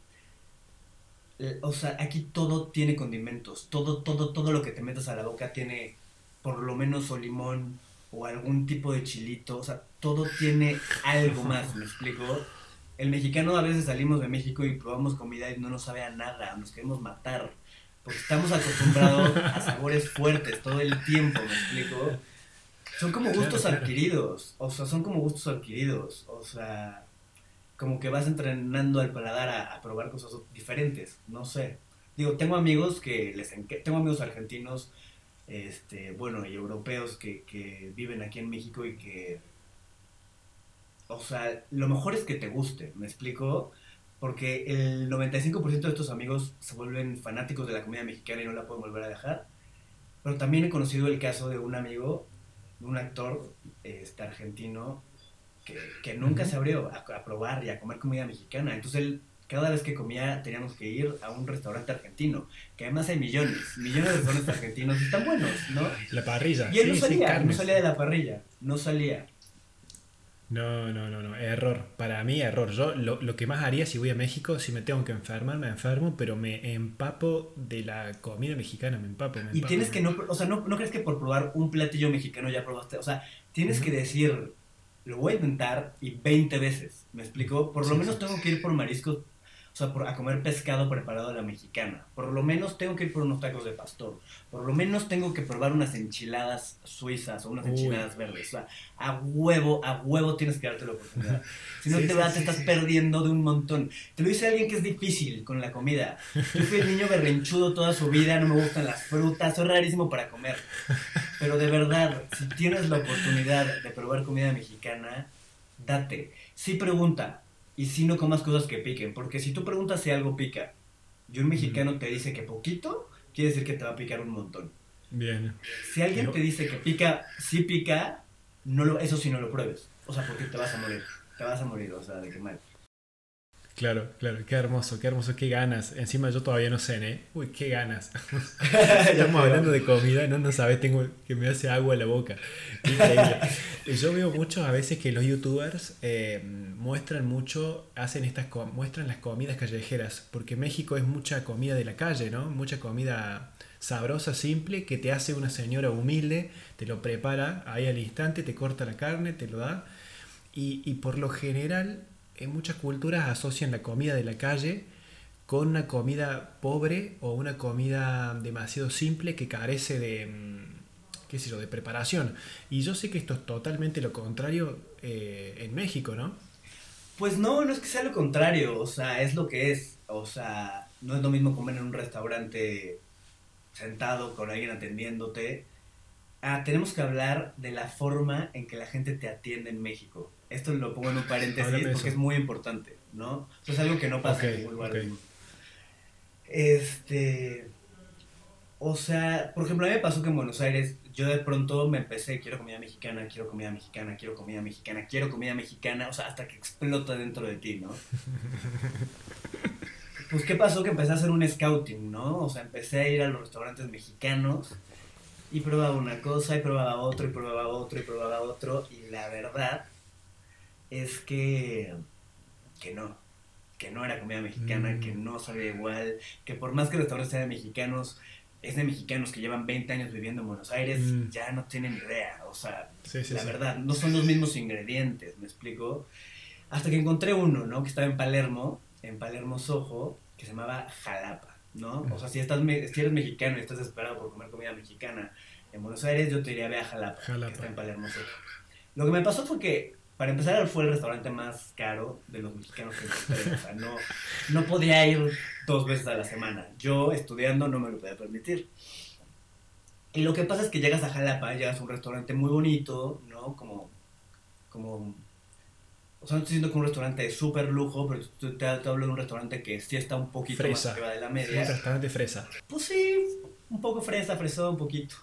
S2: L- O sea, aquí todo tiene condimentos, todo, todo, todo lo que te metas a la boca tiene por lo menos o limón o algún tipo de chilito, o sea, todo tiene algo más, ¿me explico? el mexicano a veces salimos de México y probamos comida y no nos sabe a nada, nos queremos matar. Porque estamos acostumbrados a sabores fuertes todo el tiempo, ¿me explico? Son como gustos adquiridos, o sea, son como gustos adquiridos, o sea, como que vas entrenando al paladar a, probar cosas diferentes, no sé. Digo, tengo amigos que les tengo amigos argentinos, este, bueno, y europeos que, que viven aquí en México y que o sea, lo mejor es que te guste, ¿me explico? Porque el 95% de estos amigos se vuelven fanáticos de la comida mexicana y no la pueden volver a dejar. Pero también he conocido el caso de un amigo, un actor este, argentino, que, nunca se abrió a, probar y a comer comida mexicana. Entonces él, cada vez que comía, teníamos que ir a un restaurante argentino, que además hay millones, millones de restaurantes argentinos y están buenos, ¿no?
S1: La parrilla.
S2: Y él no salía, no salía de la parrilla, no salía.
S1: No, no, no, no, error. Para mí, error. Yo lo, lo, que más haría si voy a México, si me tengo que enfermar, me enfermo, pero me empapo de la comida mexicana, me empapo.
S2: y tienes que no, o sea, no, no crees que por probar un platillo mexicano ya probaste, o sea, tienes que decir, lo voy a intentar y 20 veces, ¿me explico? Por lo menos tengo que ir por mariscos sea, por, a comer pescado preparado a la mexicana. Por lo menos tengo que ir por unos tacos de pastor. Por lo menos tengo que probar unas enchiladas suizas o unas enchiladas verdes. O sea, a huevo, a huevo tienes que darte la oportunidad. Si no te vas, te estás perdiendo de un montón. Te lo dice alguien que es difícil con la comida. Yo fui el niño berrinchudo toda su vida, no me gustan las frutas, soy rarísimo para comer. Pero de verdad, si tienes la oportunidad de probar comida mexicana, date. Sí pregunta, y si no comas cosas que piquen. Porque si tú preguntas si algo pica y un mexicano te dice que poquito, quiere decir que te va a picar un montón.
S1: Bien.
S2: Si alguien te dice que pica, sí pica, no lo, eso sí no lo pruebes. O sea, porque te vas a morir. Te vas a morir, o sea, de qué mal.
S1: Claro, claro, qué hermoso, qué hermoso, qué ganas. Encima yo todavía no cené. Uy, qué ganas. Estamos hablando de comida, no, no sabes, tengo que me hace agua en la boca. Increíble. yo veo mucho a veces que los youtubers eh, muestran mucho, hacen estas muestran las comidas callejeras, porque México es mucha comida de la calle, ¿no? Mucha comida sabrosa, simple, que te hace una señora humilde, te lo prepara ahí al instante, te corta la carne, te lo da. Y, y por lo general en muchas culturas asocian la comida de la calle con una comida pobre o una comida demasiado simple que carece de, mm, qué sé de preparación. Y yo sé que esto es totalmente lo contrario eh, en México, ¿no?
S2: Pues no, no es que sea lo contrario, o sea, es lo que es. O sea, no es lo mismo comer en un restaurante sentado con alguien atendiéndote. Ah, tenemos que hablar de la forma en que la gente te atiende en México. Esto lo pongo en un paréntesis porque es muy importante, ¿no? es algo que no pasa en ningún lugar Este. O sea, por ejemplo, a mí me pasó que en Buenos Aires yo de pronto me empecé, quiero comida mexicana, quiero comida mexicana, quiero comida mexicana, quiero comida mexicana, o sea, hasta que explota dentro de ti, ¿no? pues, ¿qué pasó? Que empecé a hacer un scouting, ¿no? O sea, empecé a ir a los restaurantes mexicanos y probaba una cosa y probaba otro y probaba otro y probaba otro y la verdad es que, que no, que no era comida mexicana, mm. que no sabía igual, que por más que los restaurantes sean mexicanos, es de mexicanos que llevan 20 años viviendo en Buenos Aires, mm. ya no tienen idea, o sea, la verdad, no son los mismos ingredientes, ¿me explico? Hasta que encontré uno, ¿no? Que estaba en Palermo, en Palermo Sojo, que se llamaba Jalapa, ¿no? O sea, si, estás, si eres mexicano y estás desesperado por comer comida mexicana en Buenos Aires, yo te diría, ve a Jalapa, Jalapa. que está en Palermo Sojo. Lo que me pasó fue que para empezar, fue el restaurante más caro de los mexicanos que encontré. O sea, no, no podía ir dos veces a la semana. Yo, estudiando, no me lo podía permitir. Y lo que pasa es que llegas a Jalapa, llegas a un restaurante muy bonito, ¿no? Como, como, o sea, no estoy diciendo que un restaurante de súper lujo, pero te, te, hablo de un restaurante que sí está un poquito más arriba de la media.
S1: Un restaurante fresa.
S2: Pues sí, un poco fresa, fresó un poquito,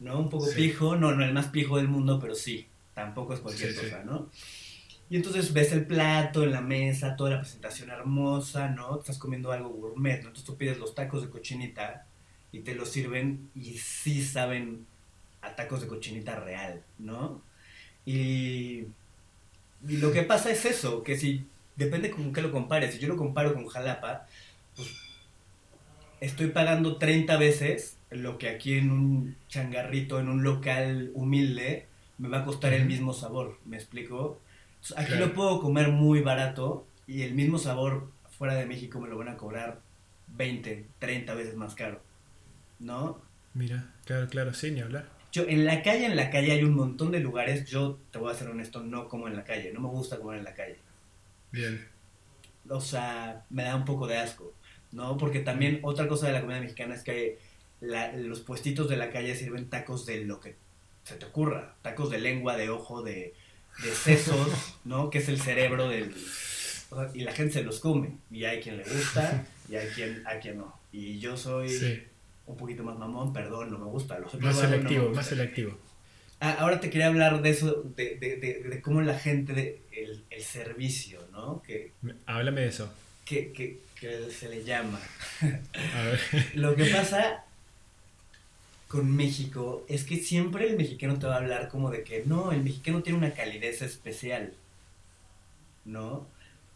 S2: ¿no? Un poco pijo, no, no el más pijo del mundo, pero sí tampoco es cualquier cosa, ¿no? Y entonces ves el plato en la mesa, toda la presentación hermosa, ¿no? Estás comiendo algo gourmet, ¿no? Entonces tú pides los tacos de cochinita y te los sirven y sí saben a tacos de cochinita real, ¿no? Y, y lo que pasa es eso, que si, depende con qué lo compares, si yo lo comparo con Jalapa, pues estoy pagando 30 veces lo que aquí en un changarrito, en un local humilde, me va a costar el mismo sabor, ¿me explico? Aquí lo puedo comer muy barato y el mismo sabor fuera de México me lo van a cobrar 20, 30 veces más caro. ¿No?
S1: Mira, claro, claro, sí, ni hablar.
S2: Yo, en la calle, en la calle hay un montón de lugares, yo te voy a ser honesto, no como en la calle, no me gusta comer en la calle.
S1: Bien.
S2: O sea, me da un poco de asco, ¿no? Porque también otra cosa de la comida mexicana es que la- los puestitos de la calle sirven tacos de lo que se te ocurra, tacos de lengua, de ojo, de, de sesos, ¿no? Que es el cerebro del... o sea, y la gente se los come, y hay quien le gusta, y hay quien, a quien no. Y yo soy
S1: Sí.
S2: un poquito más mamón, perdón, no me gusta. Los
S1: Más
S2: no
S1: selectivo,
S2: gusta.
S1: más selectivo.
S2: Ah, ahora te quería hablar de eso, de, de, de, de cómo la gente, el, el servicio, ¿no? Que,
S1: Me- Háblame de eso.
S2: que, que, que se le llama.
S1: A ver.
S2: Lo que pasa con México es que siempre el mexicano te va a hablar como de que no, el mexicano tiene una calidez especial, ¿no?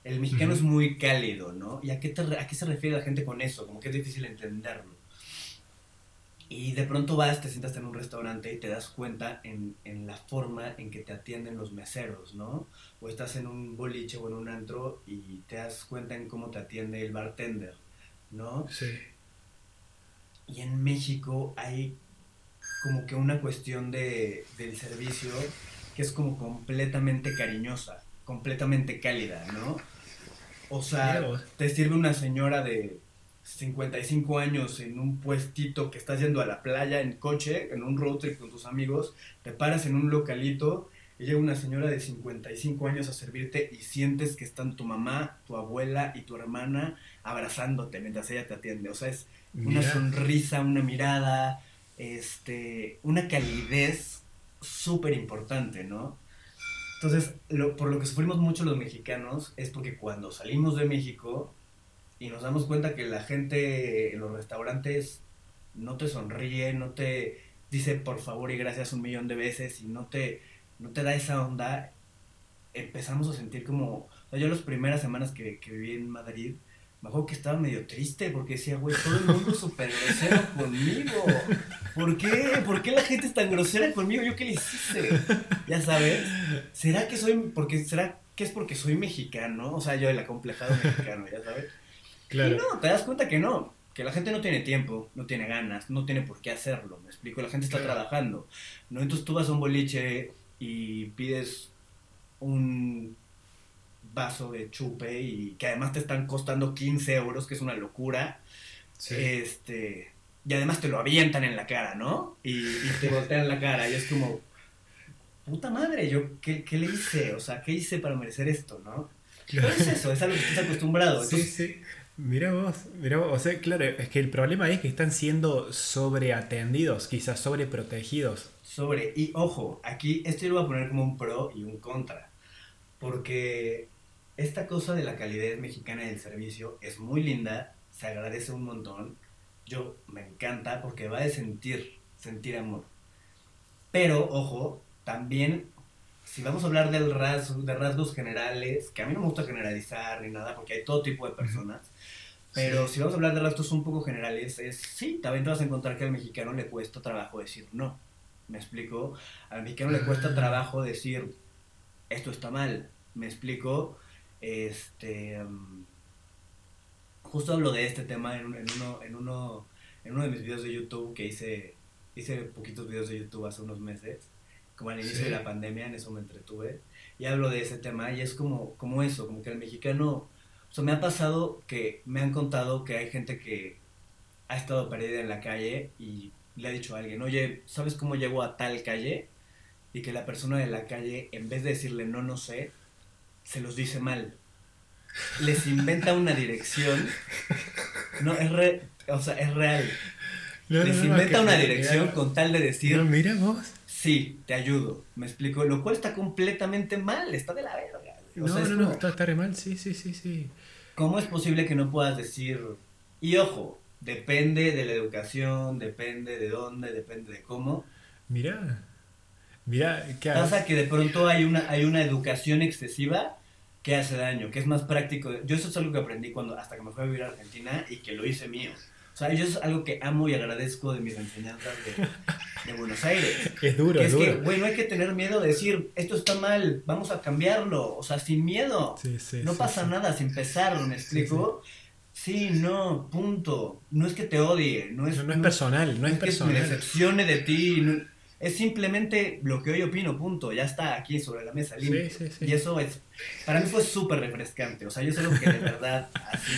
S2: El mexicano
S1: Ujú.
S2: es muy cálido, ¿no? ¿Y a qué, te a qué se refiere la gente con eso? Como que es difícil entenderlo. Y de pronto vas, te sientas en un restaurante y te das cuenta en, en la forma en que te atienden los meseros, ¿no? O estás en un boliche o en un antro y te das cuenta en cómo te atiende el bartender, ¿no?
S1: Sí.
S2: Y en México hay como que una cuestión de, del servicio que es como completamente cariñosa, completamente cálida, ¿no? O sea, te sirve una señora de 55 años en un puestito que estás yendo a la playa en coche, en un road trip con tus amigos, te paras en un localito y llega una señora de 55 años a servirte y sientes que están tu mamá, tu abuela y tu hermana abrazándote mientras ella te atiende. O sea, es una
S1: Mira.
S2: sonrisa, una mirada, este, una calidez súper importante, ¿no? Entonces, lo- por lo que sufrimos mucho los mexicanos es porque cuando salimos de México y nos damos cuenta que la gente en los restaurantes no te sonríe, no te dice por favor y gracias un millón de veces y no te, no te da esa onda, empezamos a sentir como... O sea, yo las primeras semanas que, que viví en Madrid, me acuerdo que estaba medio triste porque decía, güey, todo el mundo es súper grosero conmigo. ¿Por qué? ¿Por qué la gente es tan grosera conmigo? ¿Yo qué le hice? Ya sabes. ¿Será que soy, porque, será que es porque soy mexicano? O sea, yo el acomplejado mexicano, ya sabes.
S1: Claro.
S2: Y no, te das cuenta que no, que la gente no tiene tiempo, no tiene ganas, no tiene por qué hacerlo, me explico, la gente está
S1: Claro.
S2: trabajando, ¿no? Entonces tú vas a un boliche y pides un vaso de chupe y que además te están costando 15 euros, que es una locura,
S1: Sí.
S2: este, y además te lo avientan en la cara, ¿no? Y, y te voltean la cara y es como, puta madre, yo, ¿qué, qué le hice? O sea, ¿qué hice para merecer esto, no?
S1: Claro.
S2: Pero es eso, es a lo que estás acostumbrado.
S1: Sí,
S2: Entonces,
S1: sí. Mira vos, mira vos. O sea, claro, es que el problema es que están siendo sobreatendidos, quizás sobreprotegidos.
S2: sobre, y ojo, aquí esto yo lo voy a poner como un pro y un contra, porque esta cosa de la calidez mexicana del servicio es muy linda, se agradece un montón, yo me encanta porque va de sentir, sentir amor. Pero, ojo, también, si vamos a hablar del rasgo, de rasgos generales, que a mí no me gusta generalizar ni nada, porque hay todo tipo de personas, pero
S1: Sí.
S2: si vamos a hablar de rasgos un poco generales, es sí, también te vas a encontrar que al mexicano le cuesta trabajo decir no. ¿Me explico? Al mexicano le cuesta
S1: Ah.
S2: trabajo decir esto está mal. ¿Me explico? Este. mm, justo hablo de este tema en, un- en uno, en, uno, en uno de mis videos de YouTube que hice. Hice poquitos videos de YouTube hace unos meses. Como al inicio
S1: Sí.
S2: de la pandemia, en eso me entretuve. Y hablo de ese tema y es como, como eso, como que el mexicano. O sea, me ha pasado que me han contado que hay gente que ha estado perdida en la calle y le ha dicho a alguien, oye, ¿sabes cómo llego a tal calle? Y que la persona de la calle, en vez de decirle no, no sé, se los dice mal. Les inventa una dirección. No, es re- o sea, es real.
S1: No,
S2: Les
S1: no,
S2: inventa una
S1: mira,
S2: dirección con tal de decir,
S1: No, mira vos.
S2: sí, te ayudo. Me explico. Lo cual está completamente mal, está de la verga. O
S1: No,
S2: sea,
S1: no, no, está, está re mal. Sí, sí, sí, sí.
S2: ¿Cómo es posible que no puedas decir, y ojo, depende de la educación, depende de dónde, depende de cómo?
S1: Mira. Mira, ¿qué
S2: Pasa que de pronto hay una, hay una educación excesiva que hace daño, que es más práctico. Yo eso es algo que aprendí cuando hasta que me fui a vivir a Argentina y que lo hice mío. O sea, yo es algo que amo y agradezco de mis enseñanzas de, de Buenos Aires.
S1: Es duro,
S2: Que
S1: es
S2: es que,
S1: duro.
S2: güey, no hay que tener miedo de decir, esto está mal, vamos a cambiarlo. O sea, sin miedo.
S1: Sí, sí,
S2: no
S1: sí,
S2: pasa nada sin empezar, ¿me explico? Sí, no, punto. No es que te odie, no es,
S1: No, no es personal, no es
S2: que me
S1: personal.
S2: decepcione de ti. no- es simplemente lo que hoy opino, punto. Ya está aquí sobre la mesa, limpio.
S1: Sí, sí, sí.
S2: Y eso es, para mí fue súper refrescante. O sea, yo es algo que de verdad, así,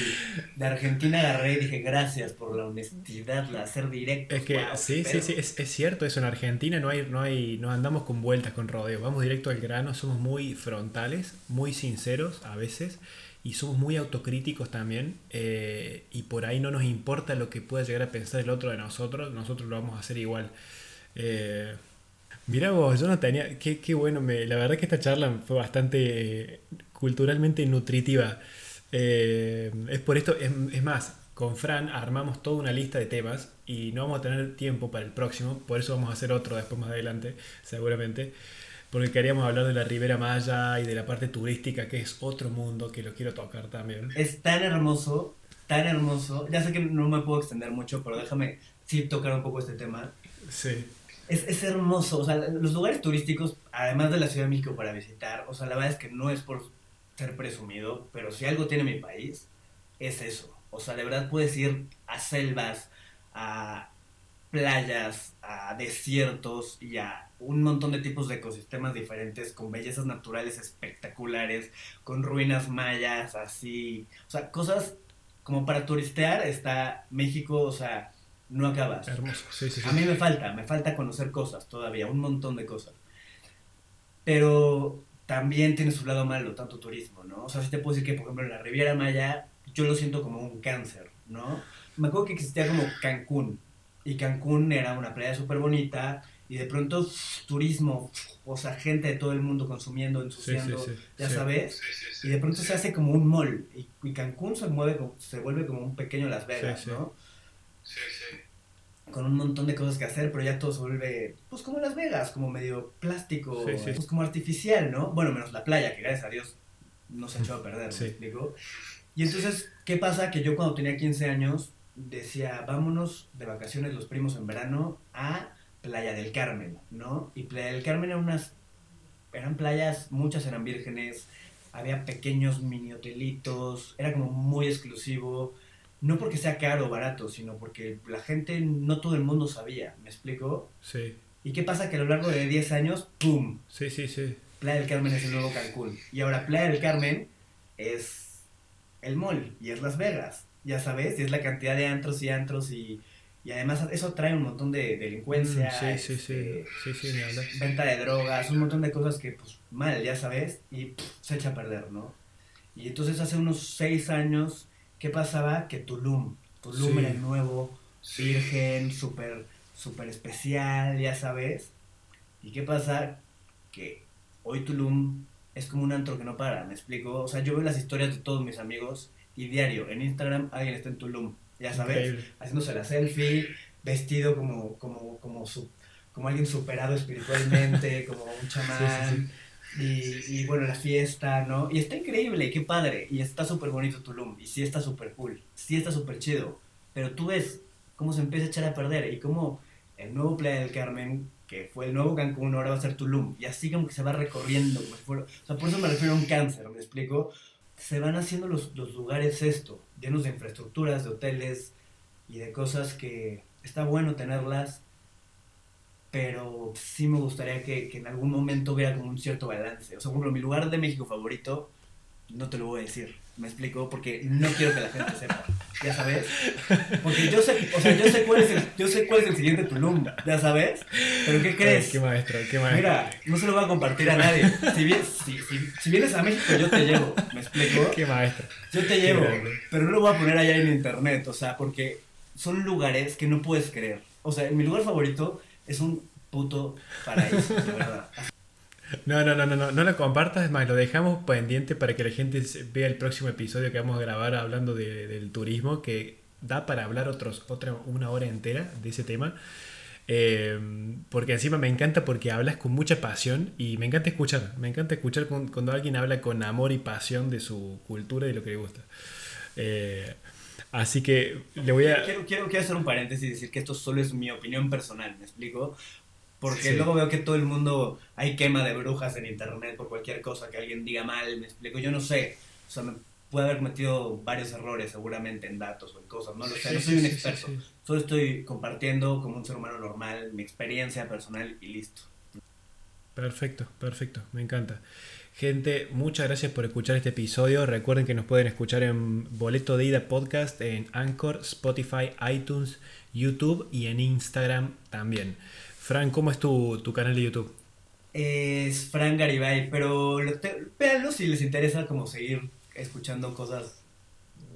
S2: de Argentina agarré y dije, gracias por la honestidad, la ser directo.
S1: Es que
S2: Wow,
S1: sí, sí, sí, es, es cierto eso. En Argentina no hay, no hay, no andamos con vueltas, con rodeos. Vamos directo al grano, somos muy frontales, muy sinceros a veces y somos muy autocríticos también. eh, y por ahí no nos importa lo que pueda llegar a pensar el otro de nosotros, nosotros lo vamos a hacer igual. Eh, Mira vos, yo no tenía. Qué, qué bueno, me, la verdad que esta charla fue bastante eh, culturalmente nutritiva. Eh, es por esto, es, es más, con Fran armamos toda una lista de temas y no vamos a tener tiempo para el próximo, por eso vamos a hacer otro después más adelante, seguramente. Porque queríamos hablar de la Ribera Maya y de la parte turística, que es otro mundo que lo quiero tocar también.
S2: Es tan hermoso, tan hermoso. Ya sé que no me puedo extender mucho, pero déjame sí tocar un poco este tema.
S1: Sí,
S2: Es, es hermoso, o sea, los lugares turísticos, además de la Ciudad de México para visitar, o sea, la verdad es que no es por ser presumido, pero si algo tiene mi país, es eso. O sea, de verdad puedes ir a selvas, a playas, a desiertos y a un montón de tipos de ecosistemas diferentes, con bellezas naturales espectaculares, con ruinas mayas, así. O sea, cosas como para turistear está México, o sea, no acabas.
S1: hermoso. Sí, sí, sí.
S2: A mí me falta, me falta conocer cosas todavía, un montón de cosas. Pero también tiene su lado malo, tanto turismo, ¿no? O sea, sí te puedo decir que, por ejemplo, en la Riviera Maya, yo lo siento como un cáncer, ¿no? Me acuerdo que existía como Cancún, y Cancún era una playa súper bonita, y de pronto turismo, o sea, gente de todo el mundo consumiendo,
S1: Sí, sí,
S2: ensuciando,
S1: sí,
S2: ya
S1: sí.
S2: sabes, y de pronto se hace como un mall, y, y Cancún se, mueve, como- se vuelve como un pequeño Las Vegas,
S1: Sí, sí.
S2: con un montón de cosas que hacer, pero ya todo se vuelve, pues como Las Vegas, como medio plástico,
S1: Sí, sí.
S2: pues como artificial, ¿no? Bueno, menos la playa, que gracias a Dios no se echó a perder,
S1: Sí.
S2: ¿me explico? Y entonces, ¿qué pasa? Que yo cuando tenía 15 años decía, vámonos de vacaciones los primos en verano a Playa del Carmen, ¿no? Y Playa del Carmen eran unas, eran playas, muchas eran vírgenes, había pequeños mini hotelitos, era como muy exclusivo, no porque sea caro o barato, sino porque la gente, no todo el mundo sabía, ¿me explico?
S1: Sí,
S2: ¿Y qué pasa? Que a lo largo de 10 años, ¡pum!
S1: sí, sí, sí.
S2: Playa del Carmen es el nuevo Cancún. Y ahora Playa del Carmen es el mall y es Las Vegas, ya sabes, y es la cantidad de antros y antros y, y además eso trae un montón de delincuencia,
S1: Mm, sí, sí, sí.
S2: este, venta de drogas, un montón de cosas que pues mal, ya sabes, y pff, se echa a perder, ¿no? Y entonces hace unos seis años, ¿qué pasaba? Que Tulum, Tulum
S1: Sí.
S2: era el nuevo, virgen, súper, súper especial, ya sabes. ¿Y qué pasa? Que hoy Tulum es como un antro que no para, ¿me explico? O sea, yo veo las historias de todos mis amigos y diario, en Instagram alguien está en Tulum, ya sabes
S1: Increíble.
S2: haciéndose la selfie, vestido como, como, como, su- como alguien superado espiritualmente, como un chamán. Y, y bueno, la fiesta, ¿no? Y está increíble, qué padre. Y está súper bonito Tulum. Y sí está súper cool. Sí está súper chido. Pero tú ves cómo se empieza a echar a perder. Y cómo el nuevo Playa del Carmen, que fue el nuevo Cancún, ahora va a ser Tulum. Y así como que se va recorriendo. Como si fuera- o sea, por eso me refiero a un cáncer, ¿me explico? Se van haciendo los, los lugares esto, llenos de infraestructuras, de hoteles y de cosas que está bueno tenerlas, pero sí me gustaría que, que en algún momento hubiera como un cierto balance. O sea, por ejemplo, mi lugar de México favorito, no te lo voy a decir, me explico, porque no quiero que la gente sepa, ya sabes. Porque yo sé, o sea, yo sé cuál es el, yo sé cuál es el siguiente Tulum, ya sabes. Pero ¿qué crees?
S1: Ay, qué maestro, qué maestro.
S2: Mira, no se lo voy a compartir a nadie. Si, si, si, si vienes a México, yo te llevo, ¿me explico?
S1: Qué maestro.
S2: Yo te llevo, pero no lo voy a poner allá en internet, o sea, porque son lugares que no puedes creer. O sea, mi lugar favorito es un puto paraíso, de verdad.
S1: No, no, no, no, no, no lo compartas, es más, lo dejamos pendiente para que la gente vea el próximo episodio que vamos a grabar hablando de- del turismo, que da para hablar otros, otra, una hora entera de ese tema. Eh, porque encima me encanta porque hablas con mucha pasión y me encanta escuchar, me encanta escuchar cuando alguien habla con amor y pasión de su cultura y lo que le gusta. Eh, Así que le voy a...
S2: Quiero, quiero, quiero hacer un paréntesis y decir que esto solo es mi opinión personal, ¿me explico? Porque luego veo que todo el mundo hay quema de brujas en internet por cualquier cosa que alguien diga mal, me explico, yo no sé, o sea, me puede haber cometido varios errores seguramente en datos o en cosas, no lo sé, no soy un experto, solo estoy compartiendo como un ser humano normal mi experiencia personal y listo.
S1: Perfecto, perfecto, me encanta. Gente, muchas gracias por escuchar este episodio. Recuerden que nos pueden escuchar en Boleto de Ida Podcast, en Anchor, Spotify, iTunes, YouTube y en Instagram también. Fran, ¿cómo es tu, canal de YouTube?
S2: Es Fran Garibay, pero véanlo si les interesa como seguir escuchando cosas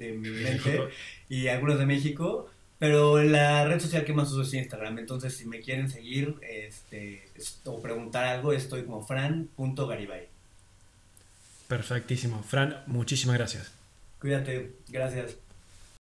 S2: de mi mente y algunos de México. Pero la red social que más uso es Instagram. Entonces, si me quieren seguir este, o preguntar algo, estoy como fran.garibay.
S1: Perfectísimo. Fran, muchísimas gracias.
S2: Cuídate. Gracias.